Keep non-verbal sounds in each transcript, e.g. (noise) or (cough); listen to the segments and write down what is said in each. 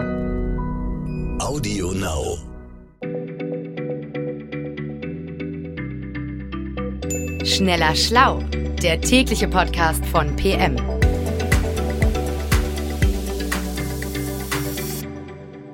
Audio Now. Schneller Schlau, der tägliche Podcast von PM.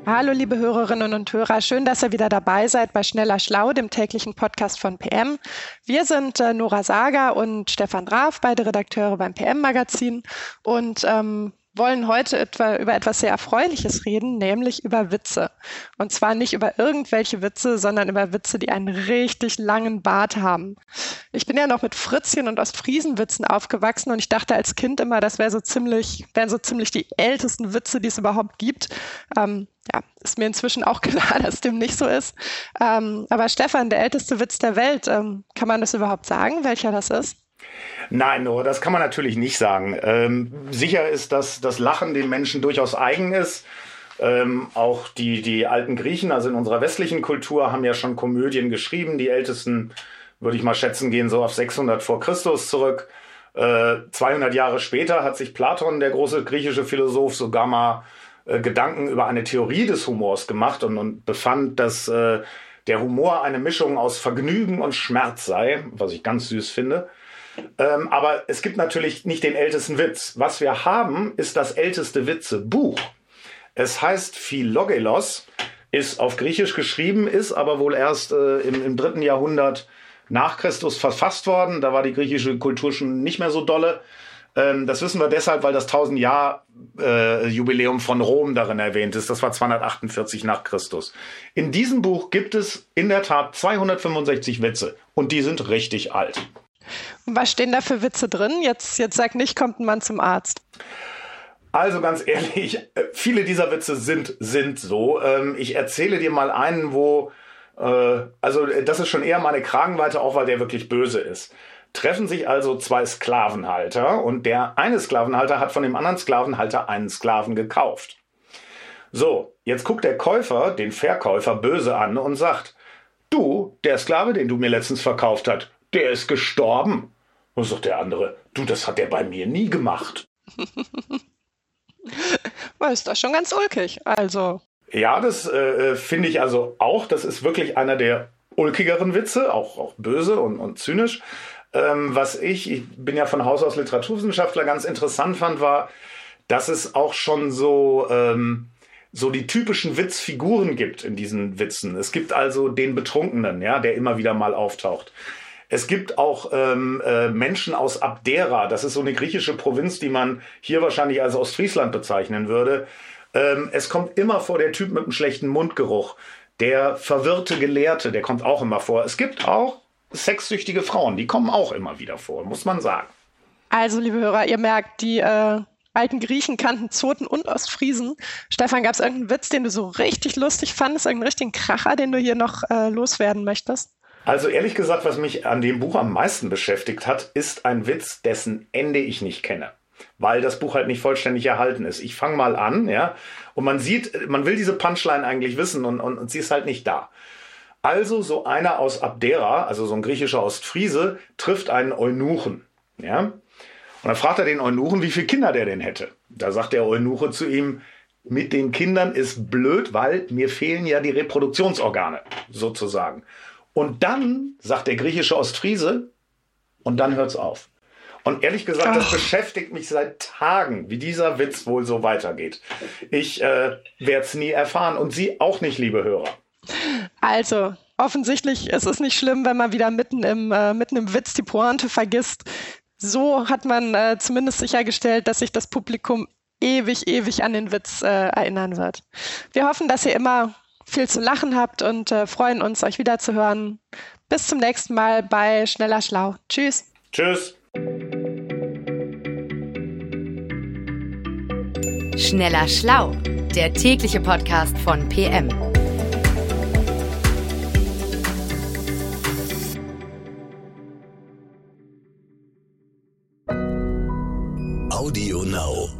Hallo liebe Hörerinnen und Hörer, schön, dass ihr wieder dabei seid bei Schneller Schlau, dem täglichen Podcast von PM. Wir sind äh, Nora Sager und Stefan Draf, beide Redakteure beim PM Magazin und ähm, wollen heute etwa über etwas sehr Erfreuliches reden, nämlich über Witze. Und zwar nicht über irgendwelche Witze, sondern über Witze, die einen richtig langen Bart haben. Ich bin ja noch mit Fritzchen und Ostfriesenwitzen aufgewachsen und ich dachte als Kind immer, das wäre so ziemlich, wären so ziemlich die ältesten Witze, die es überhaupt gibt. Ähm, ja, ist mir inzwischen auch (laughs) klar, dass dem nicht so ist. Ähm, aber Stefan, der älteste Witz der Welt, ähm, kann man das überhaupt sagen, welcher das ist? Nein, no, das kann man natürlich nicht sagen. Ähm, sicher ist, dass das Lachen den Menschen durchaus eigen ist. Ähm, auch die, die alten Griechen, also in unserer westlichen Kultur, haben ja schon Komödien geschrieben. Die ältesten, würde ich mal schätzen, gehen so auf 600 vor Christus zurück. Äh, 200 Jahre später hat sich Platon, der große griechische Philosoph, sogar mal äh, Gedanken über eine Theorie des Humors gemacht und, und befand, dass äh, der Humor eine Mischung aus Vergnügen und Schmerz sei, was ich ganz süß finde. Ähm, aber es gibt natürlich nicht den ältesten Witz. Was wir haben, ist das älteste Witzebuch. Es heißt Philogelos, ist auf Griechisch geschrieben, ist aber wohl erst äh, im, im dritten Jahrhundert nach Christus verfasst worden. Da war die griechische Kultur schon nicht mehr so dolle. Ähm, das wissen wir deshalb, weil das 1000 Jahr äh, Jubiläum von Rom darin erwähnt ist. Das war 248 nach Christus. In diesem Buch gibt es in der Tat 265 Witze und die sind richtig alt. Was stehen da für Witze drin? Jetzt, jetzt sag nicht, kommt ein Mann zum Arzt. Also ganz ehrlich, äh, viele dieser Witze sind, sind so. Ähm, ich erzähle dir mal einen, wo, äh, also äh, das ist schon eher meine Kragenweite, auch weil der wirklich böse ist. Treffen sich also zwei Sklavenhalter und der eine Sklavenhalter hat von dem anderen Sklavenhalter einen Sklaven gekauft. So, jetzt guckt der Käufer den Verkäufer böse an und sagt, du, der Sklave, den du mir letztens verkauft hast, der ist gestorben. Und sagt der andere, du, das hat der bei mir nie gemacht. (laughs) War ist doch schon ganz ulkig, also. Ja, das äh, äh, finde ich also auch. Das ist wirklich einer der ulkigeren Witze, auch, auch böse und, und zynisch. Ähm, was ich, ich bin ja von Haus aus Literaturwissenschaftler, ganz interessant fand, war, dass es auch schon so, ähm, so die typischen Witzfiguren gibt in diesen Witzen. Es gibt also den Betrunkenen, ja, der immer wieder mal auftaucht. Es gibt auch ähm, äh, Menschen aus Abdera, das ist so eine griechische Provinz, die man hier wahrscheinlich als Ostfriesland bezeichnen würde. Ähm, es kommt immer vor der Typ mit einem schlechten Mundgeruch. Der verwirrte Gelehrte, der kommt auch immer vor. Es gibt auch sexsüchtige Frauen, die kommen auch immer wieder vor, muss man sagen. Also, liebe Hörer, ihr merkt, die äh, alten Griechen kannten Zoten und Ostfriesen. Stefan, gab es irgendeinen Witz, den du so richtig lustig fandest, irgendeinen richtigen Kracher, den du hier noch äh, loswerden möchtest? Also ehrlich gesagt, was mich an dem Buch am meisten beschäftigt hat, ist ein Witz, dessen Ende ich nicht kenne. Weil das Buch halt nicht vollständig erhalten ist. Ich fange mal an, ja, und man sieht, man will diese Punchline eigentlich wissen und, und, und sie ist halt nicht da. Also so einer aus Abdera, also so ein griechischer Ostfriese, trifft einen Eunuchen, ja. Und dann fragt er den Eunuchen, wie viele Kinder der denn hätte. Da sagt der Eunuche zu ihm, mit den Kindern ist blöd, weil mir fehlen ja die Reproduktionsorgane, sozusagen. Und dann sagt der griechische Ostfriese, und dann hört's auf. Und ehrlich gesagt, Ach. das beschäftigt mich seit Tagen, wie dieser Witz wohl so weitergeht. Ich äh, werde es nie erfahren und Sie auch nicht, liebe Hörer. Also, offensichtlich ist es nicht schlimm, wenn man wieder mitten im, äh, mitten im Witz die Pointe vergisst. So hat man äh, zumindest sichergestellt, dass sich das Publikum ewig, ewig an den Witz äh, erinnern wird. Wir hoffen, dass ihr immer viel zu lachen habt und äh, freuen uns, euch wieder zu hören. Bis zum nächsten Mal bei Schneller Schlau. Tschüss. Tschüss. Schneller Schlau, der tägliche Podcast von PM. Audio Now.